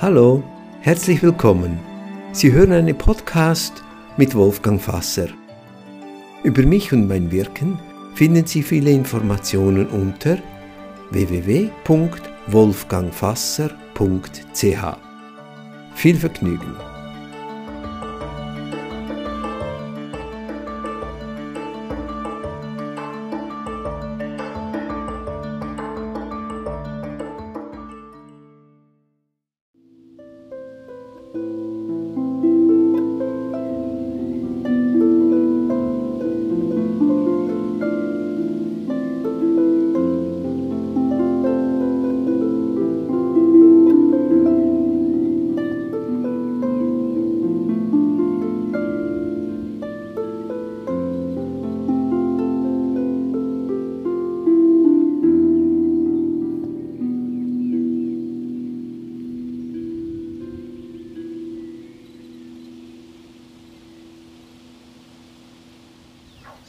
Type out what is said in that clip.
Hallo, herzlich willkommen. Sie hören einen Podcast mit Wolfgang Fasser. Über mich und mein Wirken finden Sie viele Informationen unter www.wolfgangfasser.ch. Viel Vergnügen!